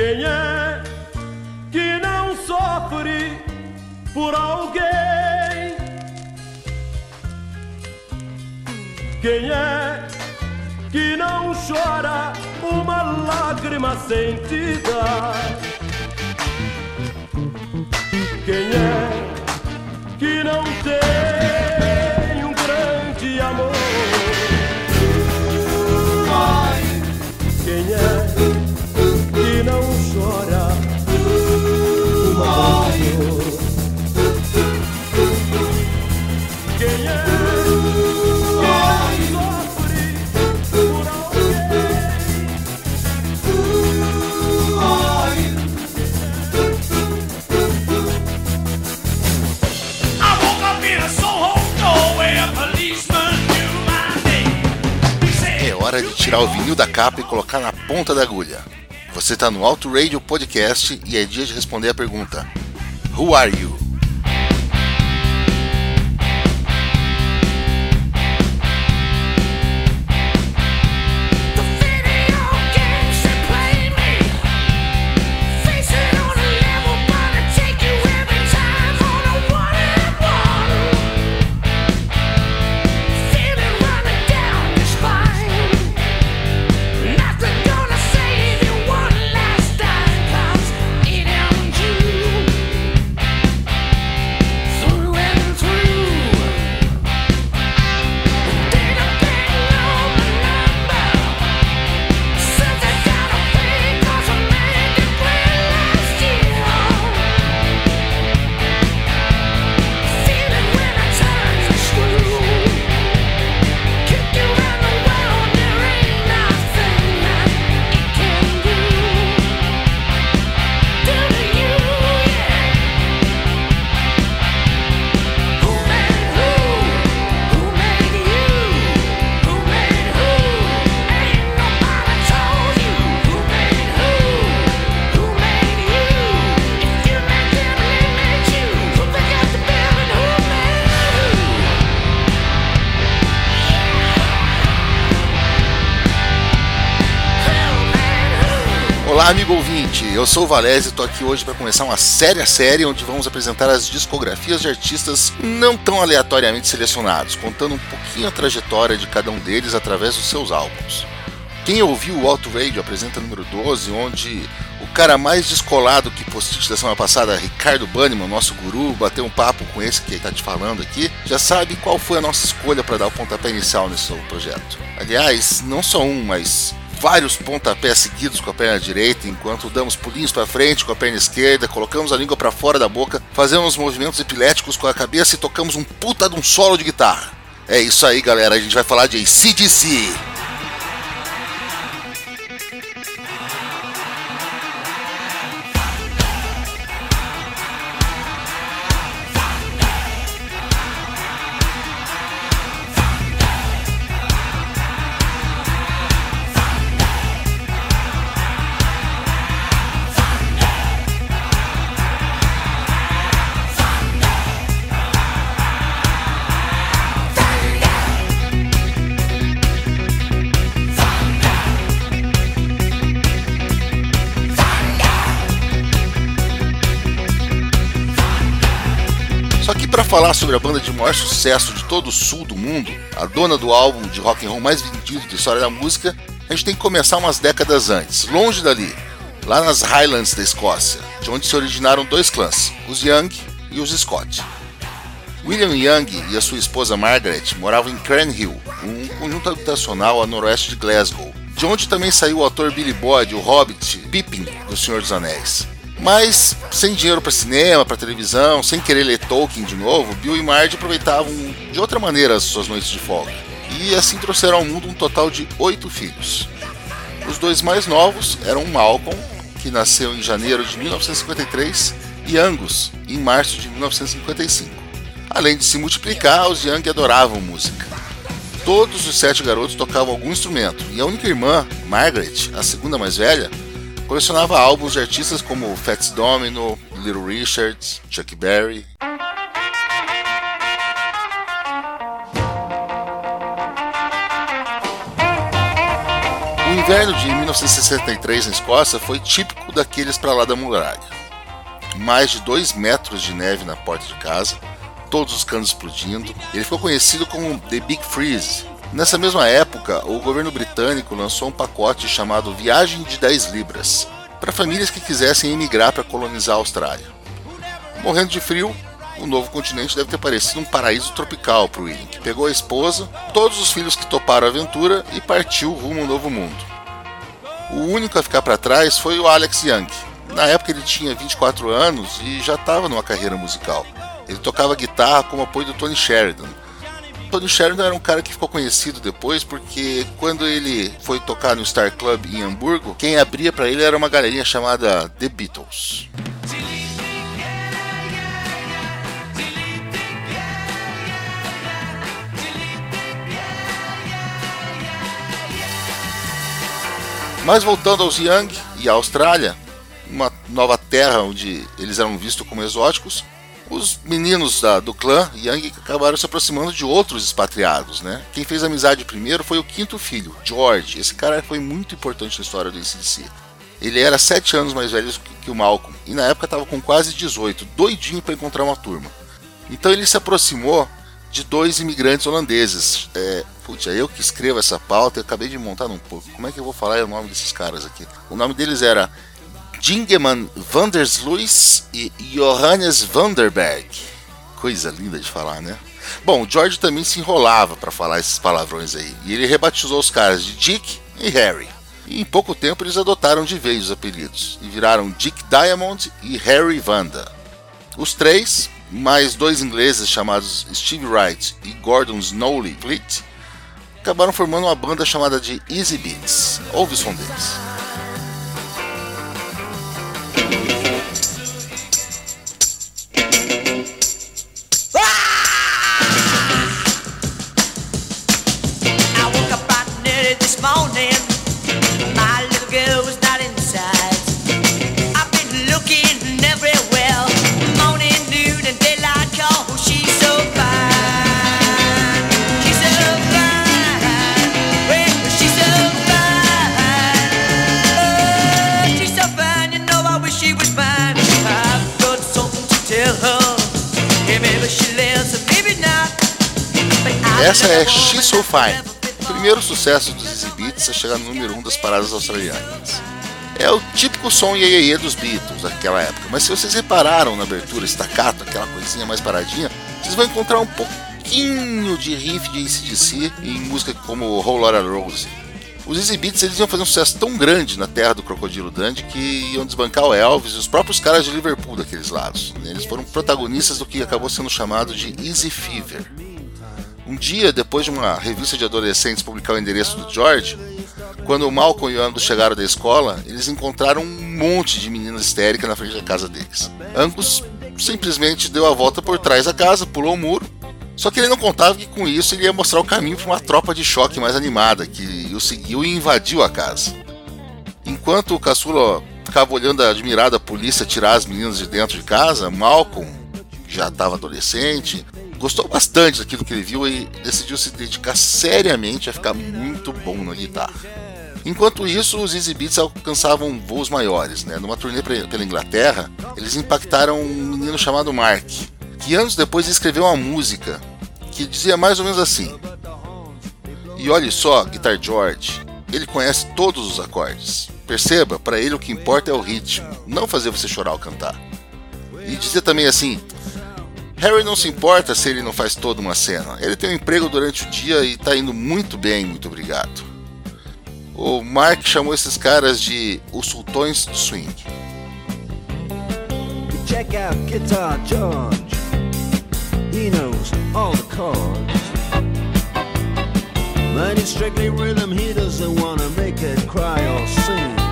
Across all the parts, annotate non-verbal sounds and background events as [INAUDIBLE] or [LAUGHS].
Quem é que não sofre por alguém? Quem é que não chora uma lágrima sentida? Quem é que não tem hora de tirar o vinil da capa e colocar na ponta da agulha. Você está no Auto Radio Podcast e é dia de responder a pergunta: Who are you? Eu sou o Valese e tô aqui hoje para começar uma séria série onde vamos apresentar as discografias de artistas não tão aleatoriamente selecionados, contando um pouquinho a trajetória de cada um deles através dos seus álbuns. Quem ouviu o Auto Radio apresenta número 12, onde o cara mais descolado que post da semana passada, Ricardo Banniman, nosso guru, bateu um papo com esse que tá te falando aqui, já sabe qual foi a nossa escolha para dar o pontapé inicial nesse novo projeto. Aliás, não só um, mas vários pontapés seguidos com a perna direita, enquanto damos pulinhos para frente com a perna esquerda, colocamos a língua para fora da boca, fazemos movimentos epiléticos com a cabeça e tocamos um puta de um solo de guitarra. É isso aí, galera. A gente vai falar de ACDC. Sobre a banda de maior sucesso de todo o sul do mundo, a dona do álbum de rock and roll mais vendido da história da música, a gente tem que começar umas décadas antes, longe dali, lá nas Highlands da Escócia, de onde se originaram dois clãs, os Young e os Scott. William Young e a sua esposa Margaret moravam em Cranhill, um conjunto habitacional a noroeste de Glasgow, de onde também saiu o ator Billy Boyd, o Hobbit, Pippin, do Senhor dos Anéis. Mas, sem dinheiro para cinema, para televisão, sem querer ler Tolkien de novo, Bill e Marge aproveitavam de outra maneira as suas noites de folga. E assim trouxeram ao mundo um total de oito filhos. Os dois mais novos eram Malcolm, que nasceu em janeiro de 1953, e Angus, em março de 1955. Além de se multiplicar, os Young adoravam música. Todos os sete garotos tocavam algum instrumento, e a única irmã, Margaret, a segunda mais velha, colecionava álbuns de artistas como Fats Domino, Little Richards, Chuck Berry. O inverno de 1963 na Escócia foi típico daqueles para lá da muralha. Mais de 2 metros de neve na porta de casa, todos os canos explodindo. Ele ficou conhecido como The Big Freeze. Nessa mesma época, o governo britânico lançou um pacote chamado Viagem de 10 Libras para famílias que quisessem emigrar para colonizar a Austrália. Morrendo de frio, o novo continente deve ter parecido um paraíso tropical para o William, que pegou a esposa, todos os filhos que toparam a aventura e partiu rumo ao novo mundo. O único a ficar para trás foi o Alex Young. Na época ele tinha 24 anos e já estava numa carreira musical. Ele tocava guitarra como apoio do Tony Sheridan. Tony Sheridan era um cara que ficou conhecido depois porque quando ele foi tocar no Star Club em Hamburgo, quem abria para ele era uma galerinha chamada The Beatles. Mas voltando aos Young e à Austrália, uma nova terra onde eles eram vistos como exóticos, os meninos da, do clã Young acabaram se aproximando de outros expatriados, né? Quem fez amizade primeiro foi o quinto filho, George. Esse cara foi muito importante na história do ACDC. Ele era sete anos mais velho que, o Malcolm e na época estava com quase 18, doidinho para encontrar uma turma. Então ele se aproximou de dois imigrantes holandeses. É, putz, é eu que escrevo essa pauta, eu acabei de montar um pouco. Como é que eu vou falar o nome desses caras aqui? O nome deles era Dingeman Vandersluis e Johannes Vanderberg. Coisa linda de falar, né? Bom, George também se enrolava para falar esses palavrões aí, e ele rebatizou os caras de Dick e Harry. E em pouco tempo eles adotaram de vez os apelidos e viraram Dick Diamond e Harry Vanda. Os três, mais dois ingleses chamados Steve Wright e Gordon Snowley Fleet, acabaram formando uma banda chamada de Easy Beats. Ouve o som deles. Essa é She's So Fine, primeiro sucesso dos a chegar no número 1 um das paradas australianas. É o típico som iê dos Beatles daquela época, mas se vocês repararam na abertura, staccato, aquela coisinha mais paradinha, vocês vão encontrar um pouquinho de riff de ACDC em música como Whole Lotta Rose. Os Easy Beats eles iam fazer um sucesso tão grande na terra do Crocodilo Dundee que iam desbancar o Elvis e os próprios caras de Liverpool daqueles lados. Eles foram protagonistas do que acabou sendo chamado de Easy Fever. Um dia, depois de uma revista de adolescentes publicar o endereço do George, quando o Malcolm e o Angus chegaram da escola, eles encontraram um monte de meninas histéricas na frente da casa deles. Angus simplesmente deu a volta por trás da casa, pulou o muro, só que ele não contava que com isso ele ia mostrar o caminho para uma tropa de choque mais animada que o seguiu e invadiu a casa. Enquanto o caçula ficava olhando admirado a polícia tirar as meninas de dentro de casa, Malcolm, que já estava adolescente, gostou bastante daquilo que ele viu e decidiu se dedicar seriamente a ficar muito bom na guitarra. Enquanto isso, os Easy Beats alcançavam voos maiores. Né? Numa turnê pela Inglaterra, eles impactaram um menino chamado Mark, que anos depois escreveu uma música que dizia mais ou menos assim: E olhe só, Guitar George, ele conhece todos os acordes. Perceba, para ele o que importa é o ritmo, não fazer você chorar ao cantar. E dizia também assim: Harry não se importa se ele não faz toda uma cena. Ele tem um emprego durante o dia e tá indo muito bem, muito obrigado. O Mark chamou esses caras de os sultões do swing. Check out Guitar George. He knows all the chords. Strictly rhythm, he doesn't wanna make it cry or sing.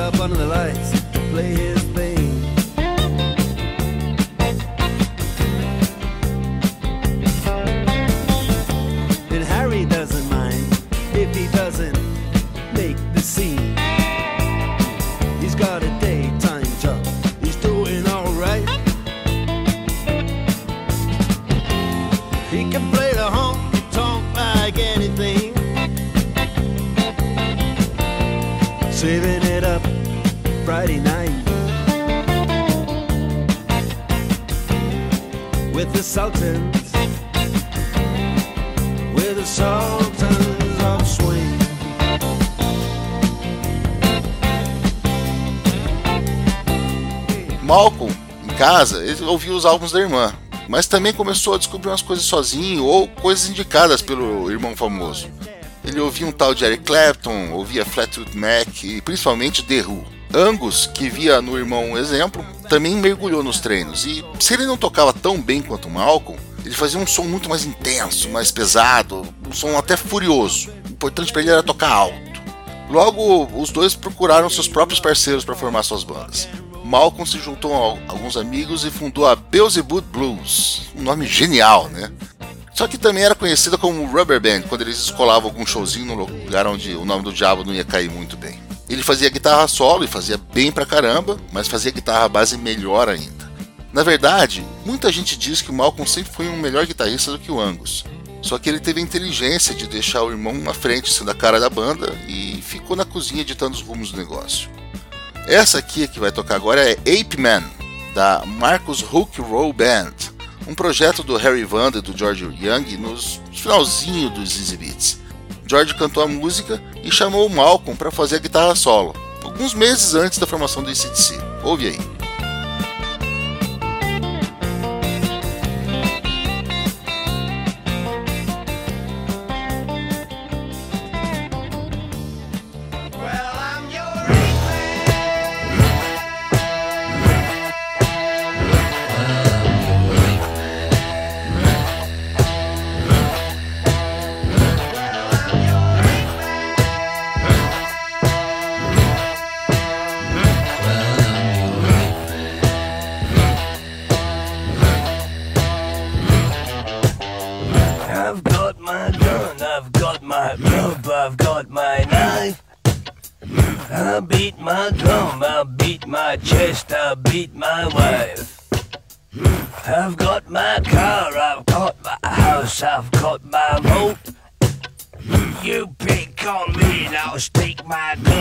Up under the lights play his thing. Casa, ele ouvia os álbuns da irmã, mas também começou a descobrir umas coisas sozinho ou coisas indicadas pelo irmão famoso. Ele ouvia um tal de Eric Clapton, ouvia Fleetwood Mac e principalmente The Who. Angus, que via no irmão um exemplo, também mergulhou nos treinos e se ele não tocava tão bem quanto o Malcolm, ele fazia um som muito mais intenso, mais pesado, um som até furioso. O importante para ele era tocar alto. Logo, os dois procuraram seus próprios parceiros para formar suas bandas. Malcolm se juntou a alguns amigos e fundou a Beelzebub Blues, um nome genial, né? Só que também era conhecida como Rubber Band, quando eles escolavam algum showzinho no lugar onde o nome do diabo não ia cair muito bem. Ele fazia guitarra solo e fazia bem pra caramba, mas fazia guitarra base melhor ainda. Na verdade, muita gente diz que o Malcolm sempre foi um melhor guitarrista do que o Angus. Só que ele teve a inteligência de deixar o irmão na frente sendo a cara da banda e ficou na cozinha ditando os rumos do negócio. Essa aqui que vai tocar agora é Ape Man, da Marcus Hook Roll Band, um projeto do Harry Vanda e do George Young nos finalzinho dos Easy Beats. George cantou a música e chamou o Malcolm para fazer a guitarra solo, alguns meses antes da formação do ACDC. Ouve aí.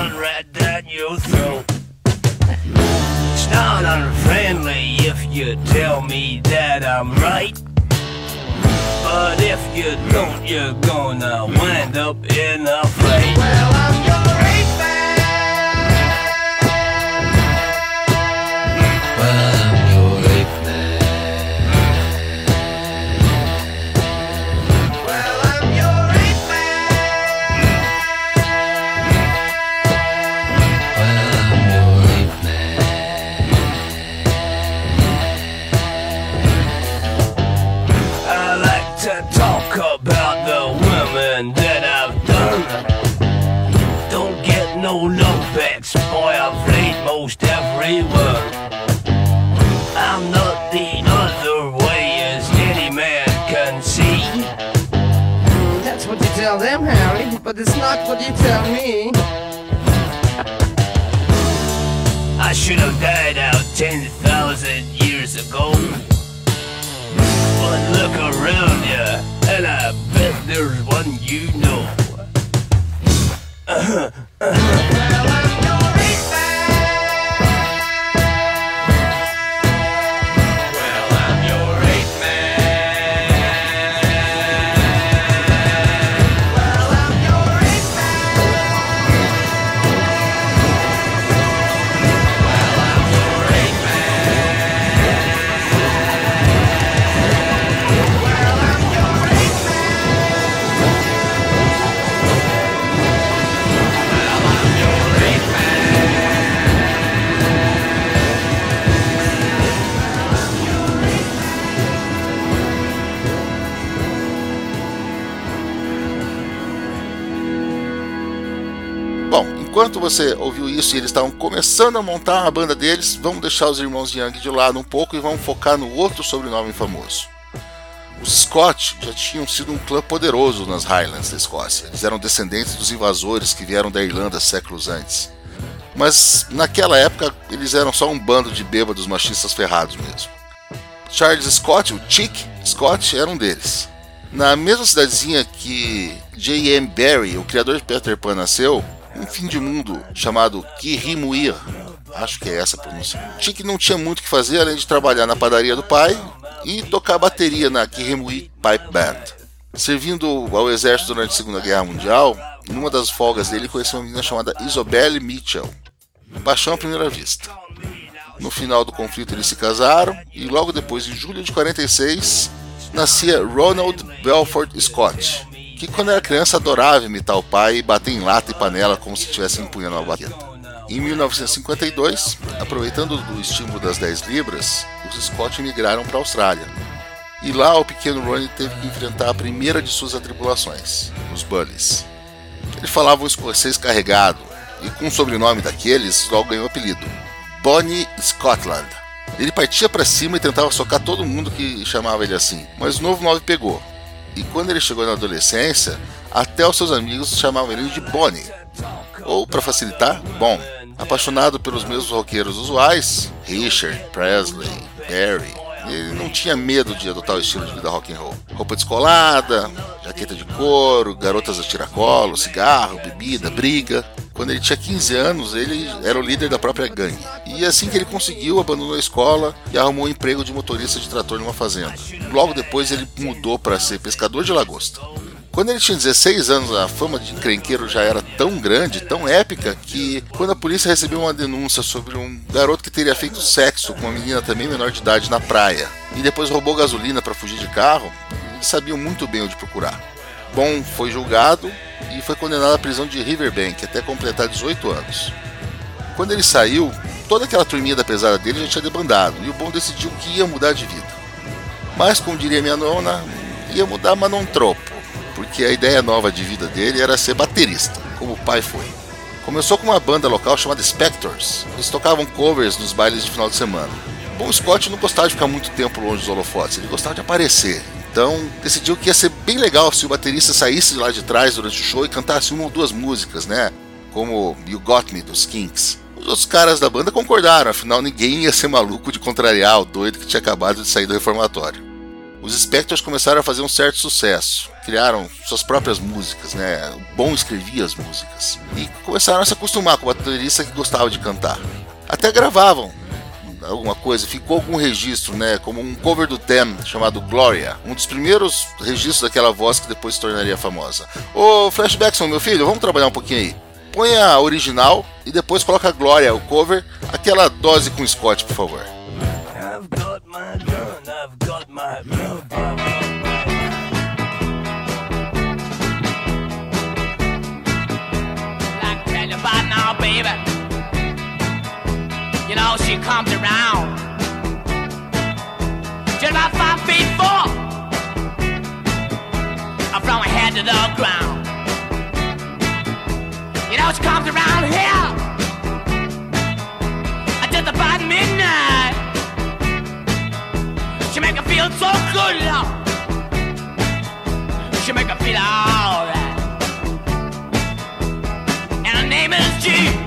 Gun right down your throat. It's not unfriendly if you tell me that I'm right. But if you don't, you're gonna wind up in a fight. Well, I'm your I'm not the other way as any man can see. That's what you tell them, Harry, but it's not what you tell me. I should have died out 10,000 years ago. But look around ya, and I bet there's one you know. [LAUGHS] você ouviu isso e eles estavam começando a montar a banda deles, vamos deixar os irmãos Young de lado um pouco e vamos focar no outro sobrenome famoso. Os Scott já tinham sido um clã poderoso nas Highlands da Escócia. Eles eram descendentes dos invasores que vieram da Irlanda séculos antes. Mas naquela época eles eram só um bando de bêbados machistas ferrados mesmo. Charles Scott, o Chick Scott, era um deles. Na mesma cidadezinha que J.M. Barrie, o criador de Peter Pan, nasceu, um fim de mundo chamado Kirimuir, acho que é essa a pronúncia. Chick não tinha muito o que fazer além de trabalhar na padaria do pai e tocar bateria na Kirimuir Pipe Band. Servindo ao exército durante a Segunda Guerra Mundial, numa das folgas dele conheceu uma menina chamada Isobel Mitchell. Paixão à primeira vista. No final do conflito eles se casaram e logo depois, em julho de 46, nascia Ronald Belfort Scott, que quando era criança adorava imitar o pai e bater em lata e panela como se estivesse empunhando uma baqueta. Em 1952, aproveitando do estímulo das 10 libras, os Scott migraram para a Austrália. E lá o pequeno Ronnie teve que enfrentar a primeira de suas atribulações, os Bullies. Ele falava um escocês carregado, e com o sobrenome daqueles, logo ganhou o apelido, Bonnie Scotland. Ele partia para cima e tentava socar todo mundo que chamava ele assim, mas o novo nome pegou. E quando ele chegou na adolescência, até os seus amigos chamavam ele de Bonnie. Ou, para facilitar, Bon. Apaixonado pelos mesmos roqueiros usuais, Richard, Presley, Barry, ele não tinha medo de adotar o estilo de vida rock and roll. Roupa descolada, jaqueta de couro, garotas a tiracolo, cigarro, bebida, briga. Quando ele tinha 15 anos, ele era o líder da própria gangue. E assim que ele conseguiu, abandonou a escola e arrumou um emprego de motorista de trator numa fazenda. Logo depois, ele mudou para ser pescador de lagosta. Quando ele tinha 16 anos, a fama de encrenqueiro já era tão grande, tão épica, que quando a polícia recebeu uma denúncia sobre um garoto que teria feito sexo com uma menina também menor de idade na praia e depois roubou gasolina para fugir de carro, eles sabiam muito bem onde procurar. Bom foi julgado e foi condenado à prisão de Riverbank até completar 18 anos. Quando ele saiu, toda aquela turminha da pesada dele já tinha debandado e o Bom decidiu que ia mudar de vida. Mas, como diria minha nona, ia mudar, mas não tropo porque a ideia nova de vida dele era ser baterista, como o pai foi. Começou com uma banda local chamada Spectors. Eles tocavam covers nos bailes de final de semana. Bom, Scott não gostava de ficar muito tempo longe dos holofotes, ele gostava de aparecer. Então decidiu que ia ser bem legal se o baterista saísse de lá de trás durante o show e cantasse uma ou duas músicas, né? Como You Got Me dos Kinks. Os outros caras da banda concordaram, afinal ninguém ia ser maluco de contrariar o doido que tinha acabado de sair do reformatório. Os Spectors começaram a fazer um certo sucesso, criaram suas próprias músicas, né? O Bom escrevia as músicas e começaram a se acostumar com o baterista que gostava de cantar. Até gravavam alguma coisa, ficou algum registro, né? Como um cover do Them chamado Gloria, um dos primeiros registros daquela voz que depois se tornaria famosa. Ô Flashbackson, meu filho, vamos trabalhar um pouquinho aí. Põe a original e depois coloca a Gloria, o cover, aquela dose com Scott, por favor. I've got my gun, I've got my she comes around. Just about five feet four. From her head to the ground. You know she comes around here. Just about midnight. She make her feel so good, Lord. She make her feel alright and her name is G.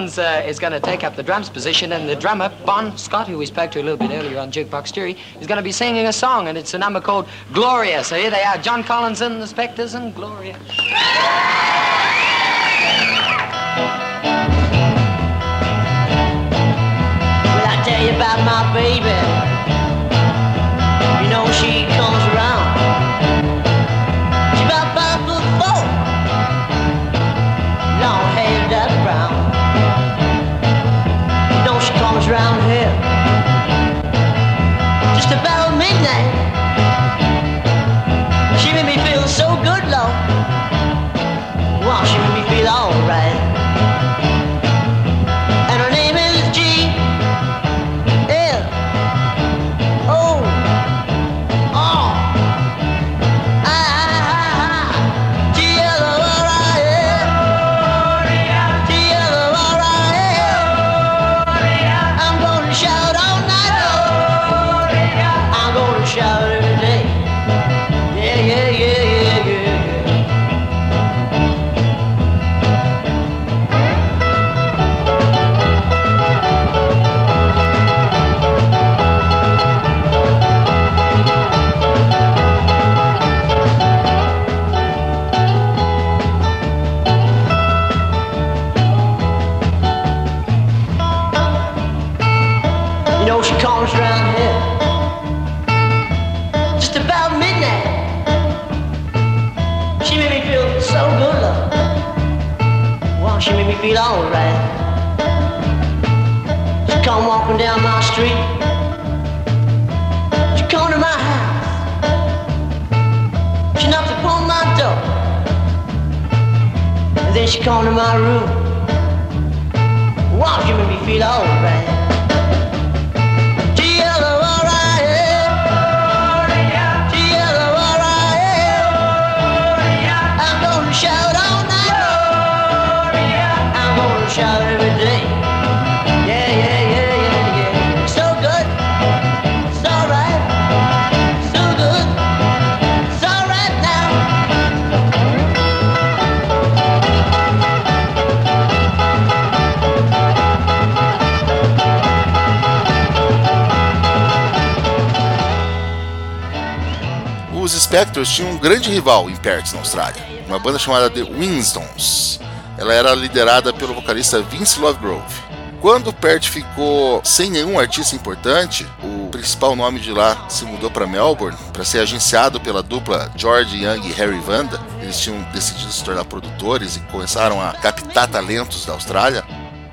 Collins uh, is going to take up the drums position, and the drummer, Bon Scott, who we spoke to a little bit earlier on Jukebox Jury, is going to be singing a song, and it's a number called Gloria. So here they are, John Collins and the Spectres and Gloria. Will I tell you about my baby? You know she comes around. She made me feel alright. She come walking down my street. She come to my house. She knocked upon my door. And then she come to my room. Wow, she made me feel alright. Spectors tinham um grande rival em Perth, na Austrália, uma banda chamada The Winstons. Ela era liderada pelo vocalista Vince Lovegrove. Quando Perth ficou sem nenhum artista importante, o principal nome de lá se mudou para Melbourne para ser agenciado pela dupla George Young e Harry Vanda. Eles tinham decidido se tornar produtores e começaram a captar talentos da Austrália.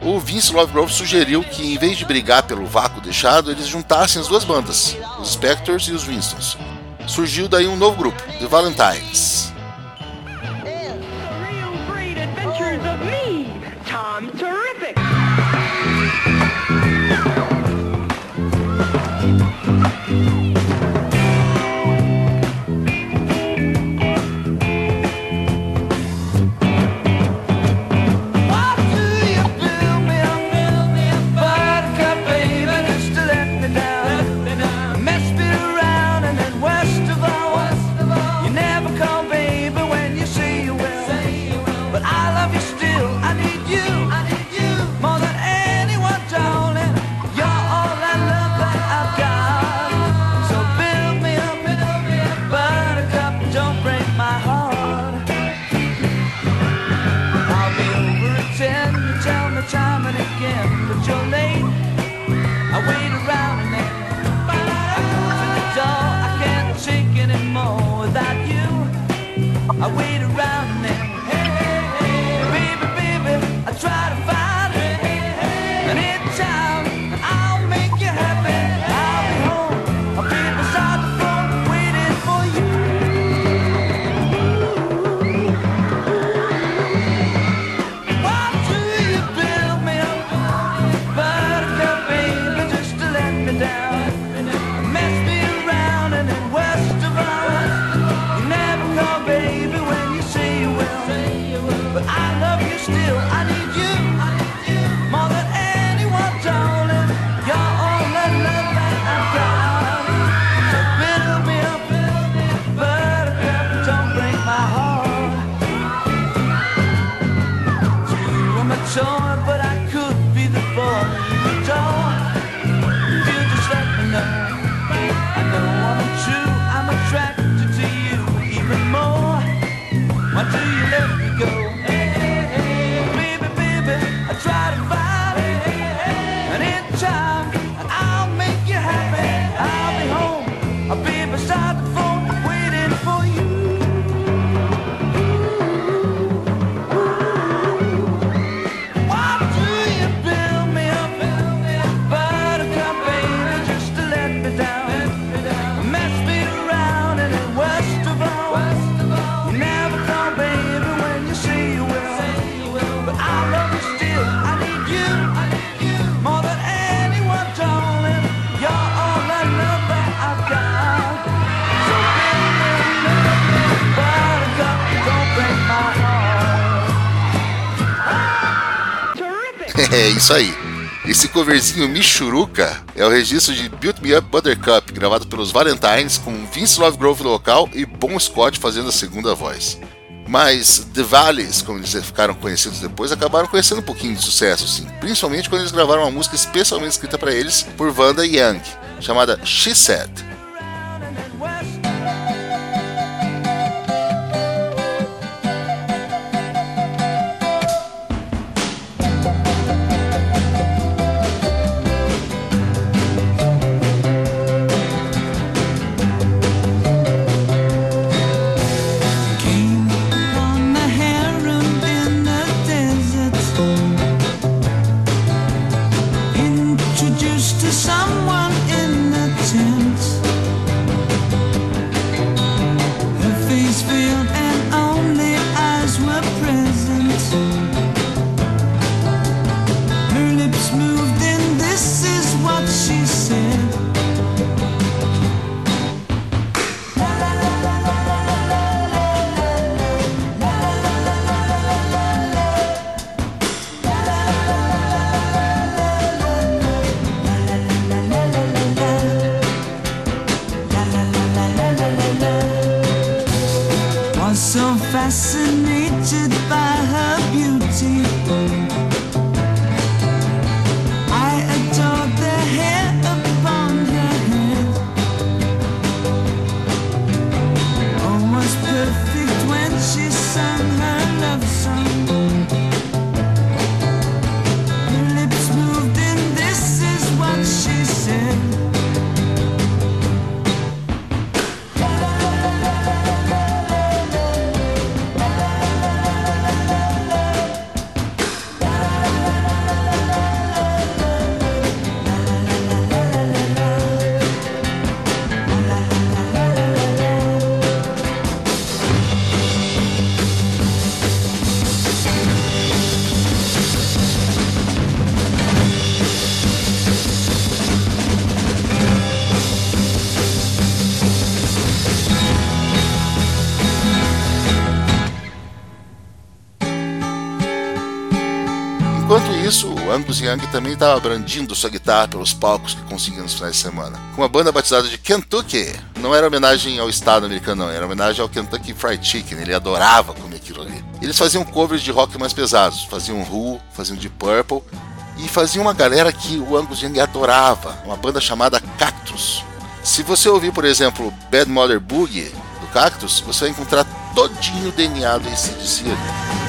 O Vince Lovegrove sugeriu que, em vez de brigar pelo vácuo deixado, eles juntassem as duas bandas, os Spectors e os Winstons. Surgiu daí um novo grupo, The Valentines. Tom Terrific. Isso aí. Esse coverzinho Michuruca é o registro de Build Me Up Buttercup, gravado pelos Valentines, com Vince Lovegrove no vocal e Bon Scott fazendo a segunda voz. Mas The Valleys, como eles ficaram conhecidos depois, acabaram conhecendo um pouquinho de sucesso, sim. Principalmente quando eles gravaram uma música especialmente escrita para eles por Wanda Young, chamada She Said. Angus Young também estava brandindo sua guitarra pelos palcos que conseguia nos finais de semana. Com uma banda batizada de Kentucky. Não era homenagem ao estado americano, não. Era homenagem ao Kentucky Fried Chicken. Ele adorava comer aquilo ali. Eles faziam covers de rock mais pesados. Faziam Who, faziam Deep Purple. E faziam uma galera que o Angus Young adorava. Uma banda chamada Cactus. Se você ouvir, por exemplo, Bad Mother Boogie, do Cactus, você vai encontrar todinho o DNA do ACDC ali.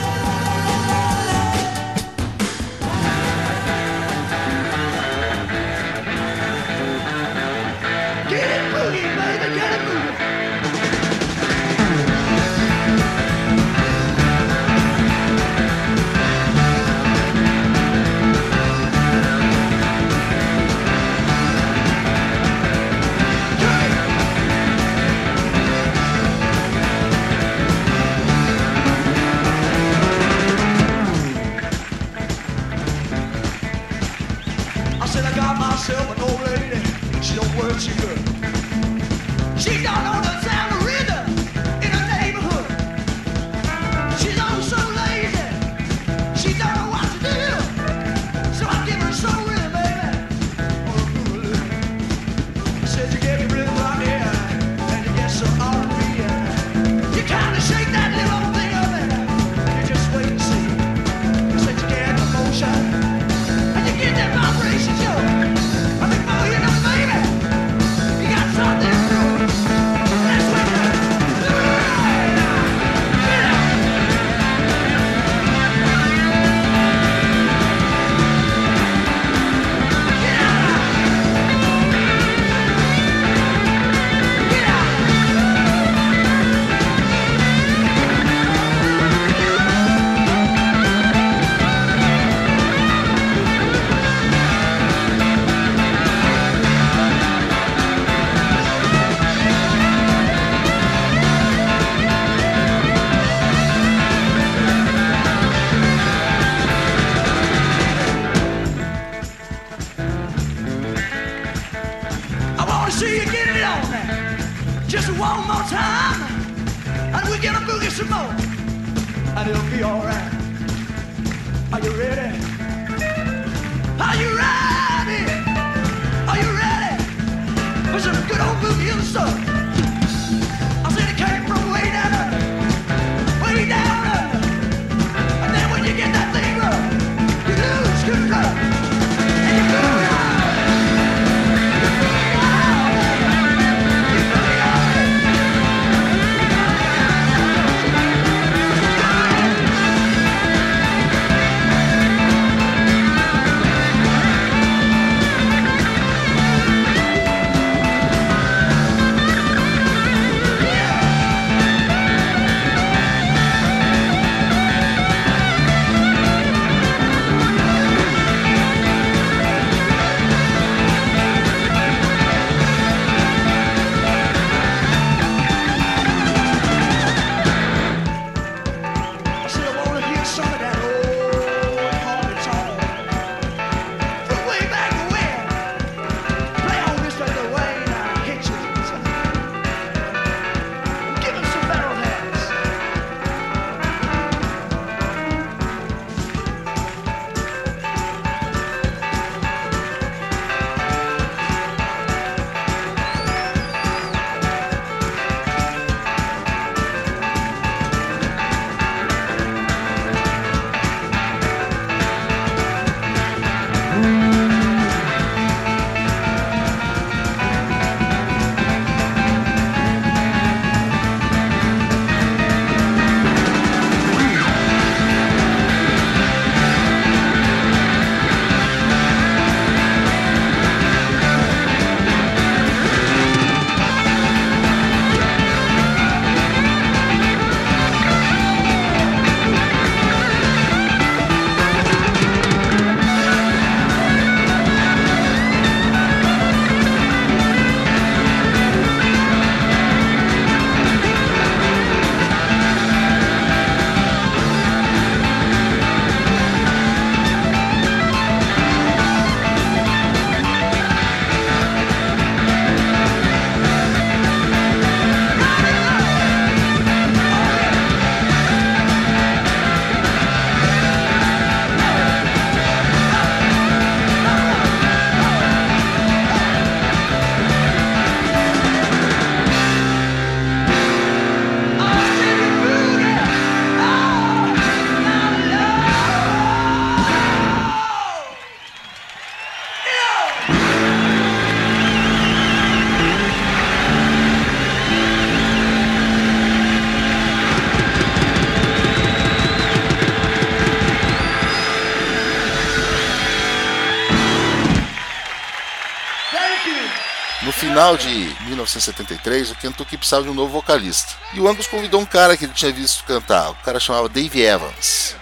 Final de 1973, o Kentucky precisava de um novo vocalista. E o Angus convidou um cara que ele tinha visto cantar. O cara chamava Dave Evans.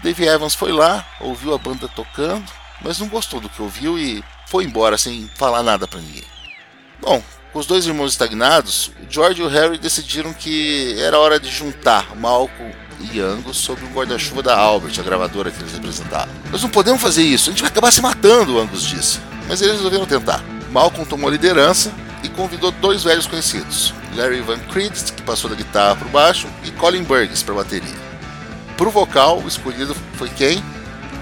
Dave Evans foi lá, ouviu a banda tocando, mas não gostou do que ouviu e foi embora sem falar nada para ninguém. Bom, com os dois irmãos estagnados, o George e o Harry decidiram que era hora de juntar Malcolm e Angus sob o guarda-chuva da Albert, a gravadora que eles representavam. Nós não podemos fazer isso, a gente vai acabar se matando, Angus disse. Mas eles resolveram tentar. Malcolm tomou a liderança convidou dois velhos conhecidos, Larry Van Creed, que passou da guitarra para o baixo, e Colin Burgess para a bateria. Para o vocal, o escolhido foi quem?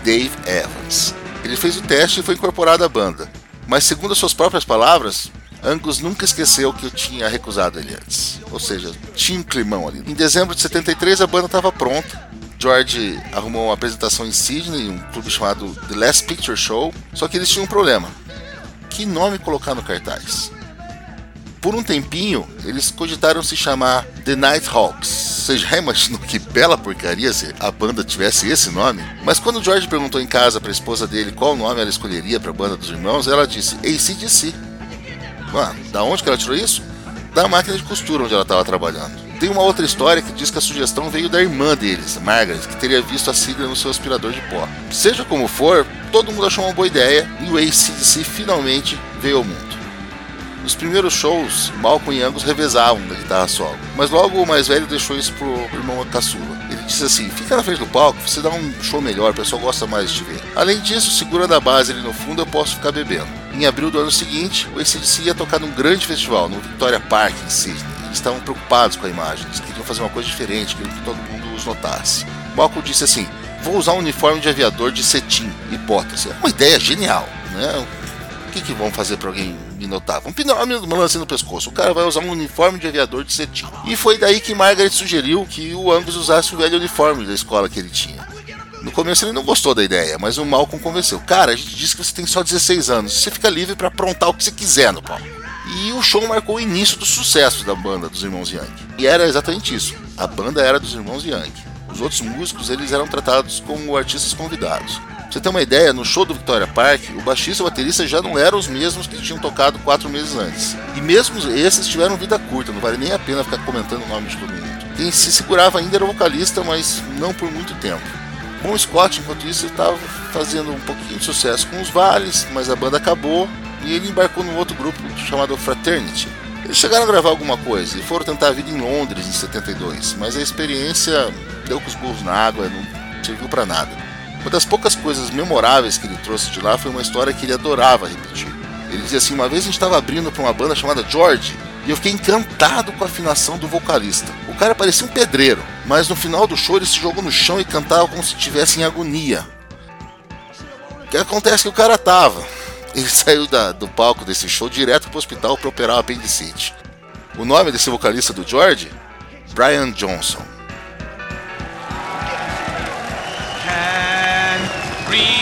Dave Evans. Ele fez o teste e foi incorporado à banda. Mas, segundo as suas próprias palavras, Angus nunca esqueceu que eu tinha recusado ele antes. Ou seja, tinha um climão ali. Em dezembro de 73, a banda estava pronta. George arrumou uma apresentação em Sydney, um clube chamado The Last Picture Show. Só que eles tinham um problema. Que nome colocar no cartaz? Por um tempinho, eles cogitaram se chamar The Nighthawks. Você já imaginou que bela porcaria se a banda tivesse esse nome? Mas quando George perguntou em casa para a esposa dele qual nome ela escolheria para a banda dos irmãos, ela disse ACDC. Mano, da onde que ela tirou isso? Da máquina de costura onde ela estava trabalhando. Tem uma outra história que diz que a sugestão veio da irmã deles, Margaret, que teria visto a sigla no seu aspirador de pó. Seja como for, todo mundo achou uma boa ideia e o ACDC finalmente veio ao mundo. Nos primeiros shows, Malcolm e Angus revezavam na guitarra solo, mas logo o mais velho deixou isso pro irmão caçula. Ele disse assim: fica na frente do palco, você dá um show melhor, o pessoal gosta mais de te ver. Além disso, segurando a base ali no fundo, eu posso ficar bebendo. Em abril do ano seguinte, o ACDC ia tocar num grande festival, no Victoria Park, em Sydney. Eles estavam preocupados com a imagem, eles queriam fazer uma coisa diferente, queriam que todo mundo os notasse. Malcolm disse assim: vou usar um uniforme de aviador de cetim e. É uma ideia genial, né? O que, que vão fazer para alguém me notava. Um pinome uma lance no pescoço. O cara vai usar um uniforme de aviador de cetim. E foi daí que Margaret sugeriu que o Angus usasse o velho uniforme da escola que ele tinha. No começo ele não gostou da ideia, mas o Malcolm convenceu. Cara, a gente disse que você tem só 16 anos, você fica livre para aprontar o que você quiser no palco. E o show marcou o início do sucesso da banda dos Irmãos Young. E era exatamente isso. A banda era dos Irmãos Young. Os outros músicos eles eram tratados como artistas convidados. Você ter uma ideia, no show do Victoria Park, o baixista e o baterista já não eram os mesmos que tinham tocado quatro meses antes. E mesmo esses tiveram vida curta, não vale nem a pena ficar comentando o nome de todo mundo. Quem se segurava ainda era o vocalista, mas não por muito tempo. Bom Scott, enquanto isso, estava fazendo um pouquinho de sucesso com os Vales, mas a banda acabou e ele embarcou num outro grupo chamado Fraternity. Eles chegaram a gravar alguma coisa e foram tentar a vida em Londres em 72, mas a experiência deu com os burros na água, não serviu para nada. Uma das poucas coisas memoráveis que ele trouxe de lá foi uma história que ele adorava repetir. Ele dizia assim: uma vez a gente estava abrindo para uma banda chamada George e eu fiquei encantado com a afinação do vocalista. O cara parecia um pedreiro, mas no final do show ele se jogou no chão e cantava como se estivesse em agonia. O que acontece é que o cara tava. Ele [LAUGHS] saiu da- do palco desse show direto pro hospital para operar o apendicite. O nome desse vocalista do George? Brian Johnson. O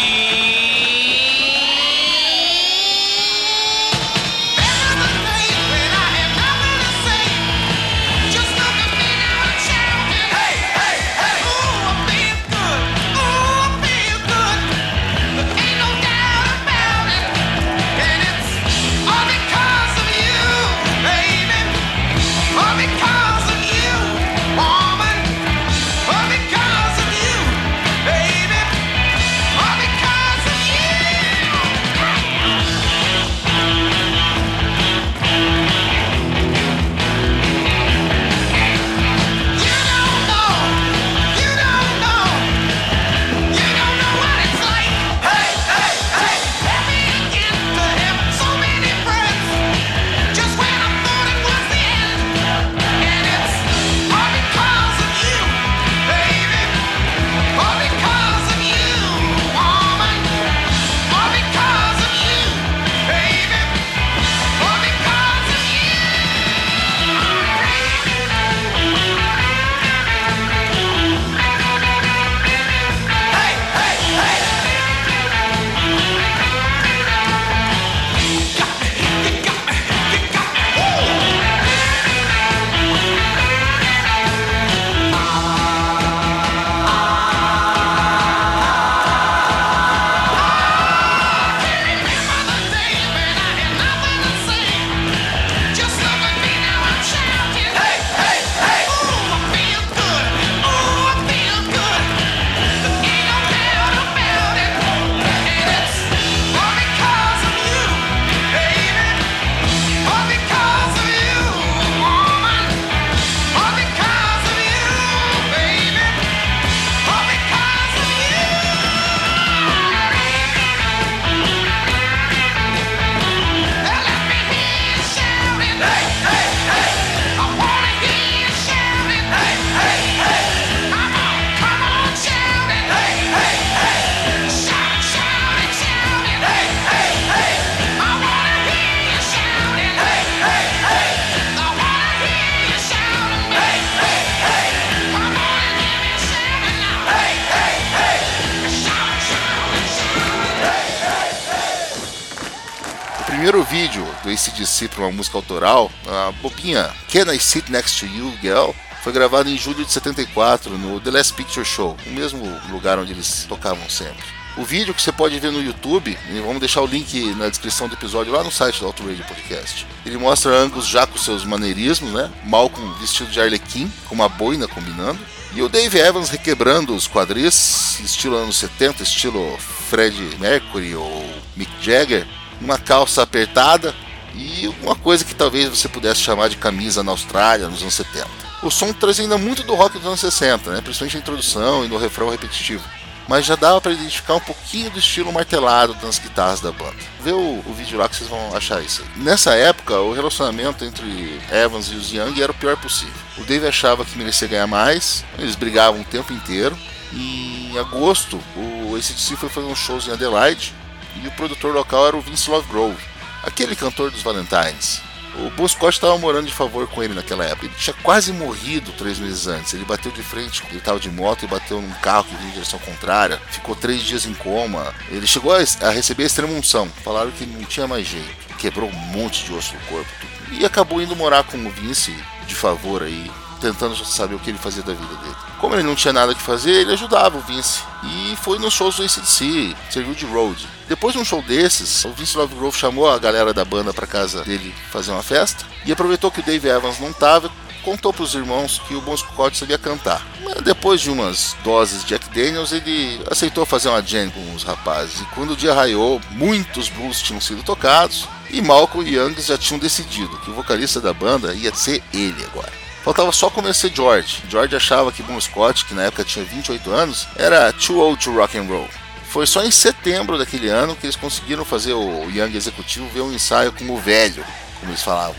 do ACDC para uma música autoral, a bobinha Can I Sit Next to You, Girl, foi gravado em julho de 74 no The Last Picture Show, o mesmo lugar onde eles tocavam sempre. O vídeo que você pode ver no YouTube, vamos deixar o link na descrição do episódio lá no site do Auto Radio Podcast. Ele mostra Angus já com seus maneirismos, né? Malcolm vestido de Arlequim, com uma boina combinando. E o Dave Evans requebrando os quadris, estilo anos 70, estilo Fred Mercury ou Mick Jagger, uma calça apertada e uma coisa que talvez você pudesse chamar de camisa na Austrália nos anos 70. O som traz ainda muito do rock dos anos 60, né? principalmente a introdução e no refrão repetitivo. Mas já dava para identificar um pouquinho do estilo martelado das guitarras da banda. Vê o, o vídeo lá que vocês vão achar isso. aí. Nessa época, o relacionamento entre Evans e os Young era o pior possível. O Dave achava que merecia ganhar mais, eles brigavam o tempo inteiro. E em agosto, o ACDC foi fazer uns shows em Adelaide e o produtor local era o Vince Lovegrove. Aquele cantor dos Valentines. O Bon Scott estava morando de favor com ele naquela época. Ele tinha quase morrido três meses antes. Ele bateu de frente, ele estava de moto e bateu num carro que vinha em direção contrária. Ficou três dias em coma. Ele chegou a, receber a extrema unção. Falaram que não tinha mais jeito. Quebrou um monte de osso no corpo. E acabou indo morar com o Vince de favor aí, tentando saber o que ele fazia da vida dele. Como ele não tinha nada que fazer, ele ajudava o Vince. E foi nos shows do ACDC, serviu de road. Depois de um show desses, o Vince Love Grove chamou a galera da banda para casa dele fazer uma festa e aproveitou que o Dave Evans não tava contou para os irmãos que o Bon Scott sabia cantar. Mas depois de umas doses de Jack Daniels, ele aceitou fazer uma jam com os rapazes. E quando o dia raiou, muitos blues tinham sido tocados e Malcolm e Young já tinham decidido que o vocalista da banda ia ser ele agora. Faltava só convencer George. George achava que Bon Scott, que na época tinha 28 anos, era too old to rock and roll. Foi só em setembro daquele ano que eles conseguiram fazer o Young executivo ver um ensaio com o velho, como eles falavam,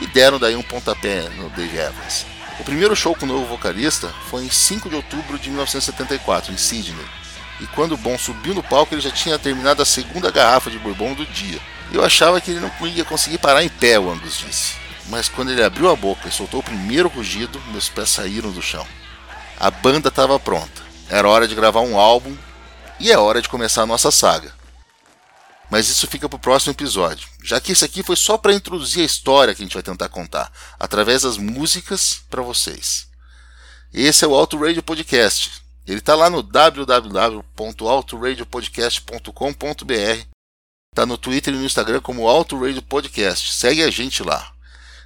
e deram daí um pontapé no Dave Evans. O primeiro show com o novo vocalista foi em 5 de outubro de 1974, em Sydney. E quando o Bon subiu no palco, ele já tinha terminado a segunda garrafa de bourbon do dia. Eu achava que ele não ia conseguir parar em pé, o Angus disse. Mas quando ele abriu a boca e soltou o primeiro rugido, meus pés saíram do chão. A banda estava pronta. Era hora de gravar um álbum e é hora de começar a nossa saga. Mas isso fica para o próximo episódio, já que esse aqui foi só para introduzir a história que a gente vai tentar contar, através das músicas para vocês. Esse é o Auto Radio Podcast. Ele está lá no www.autoradiopodcast.com.br. Está no Twitter e no Instagram como Auto Radio Podcast. Segue a gente lá.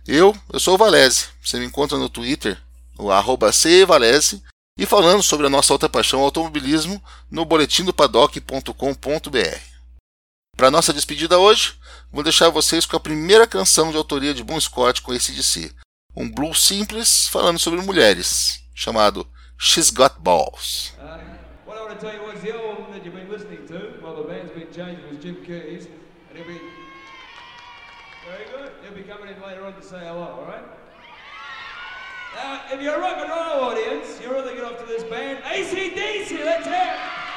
Eu, eu sou o Valese. Você me encontra no Twitter, no arroba cevalese, e falando sobre a nossa outra paixão, o automobilismo, no boletimdopaddock.com.br. Para nossa despedida hoje, vou deixar vocês com a primeira canção de autoria de Bon Scott com esse DC, um blues simples falando sobre mulheres, chamado She's Got Balls. Uh, later on to say hello. All right. Now, if you're a rock and roll audience, you're really get off to this band, ACDC. Let's hear. it.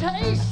taste.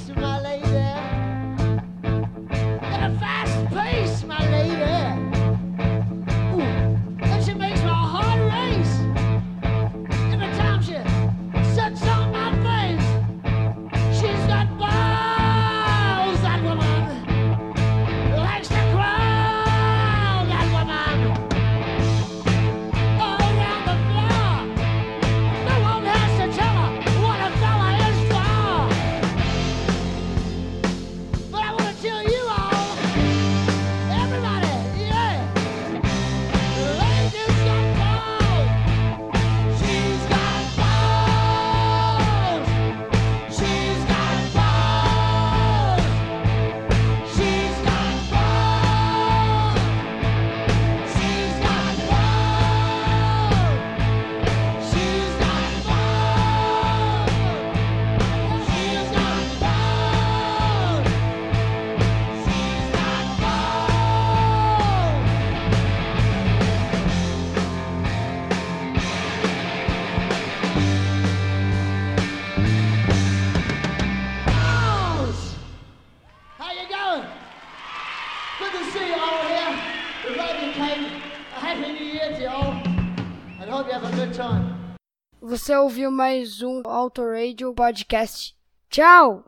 Você ouviu mais um Auto Radio Podcast. Tchau!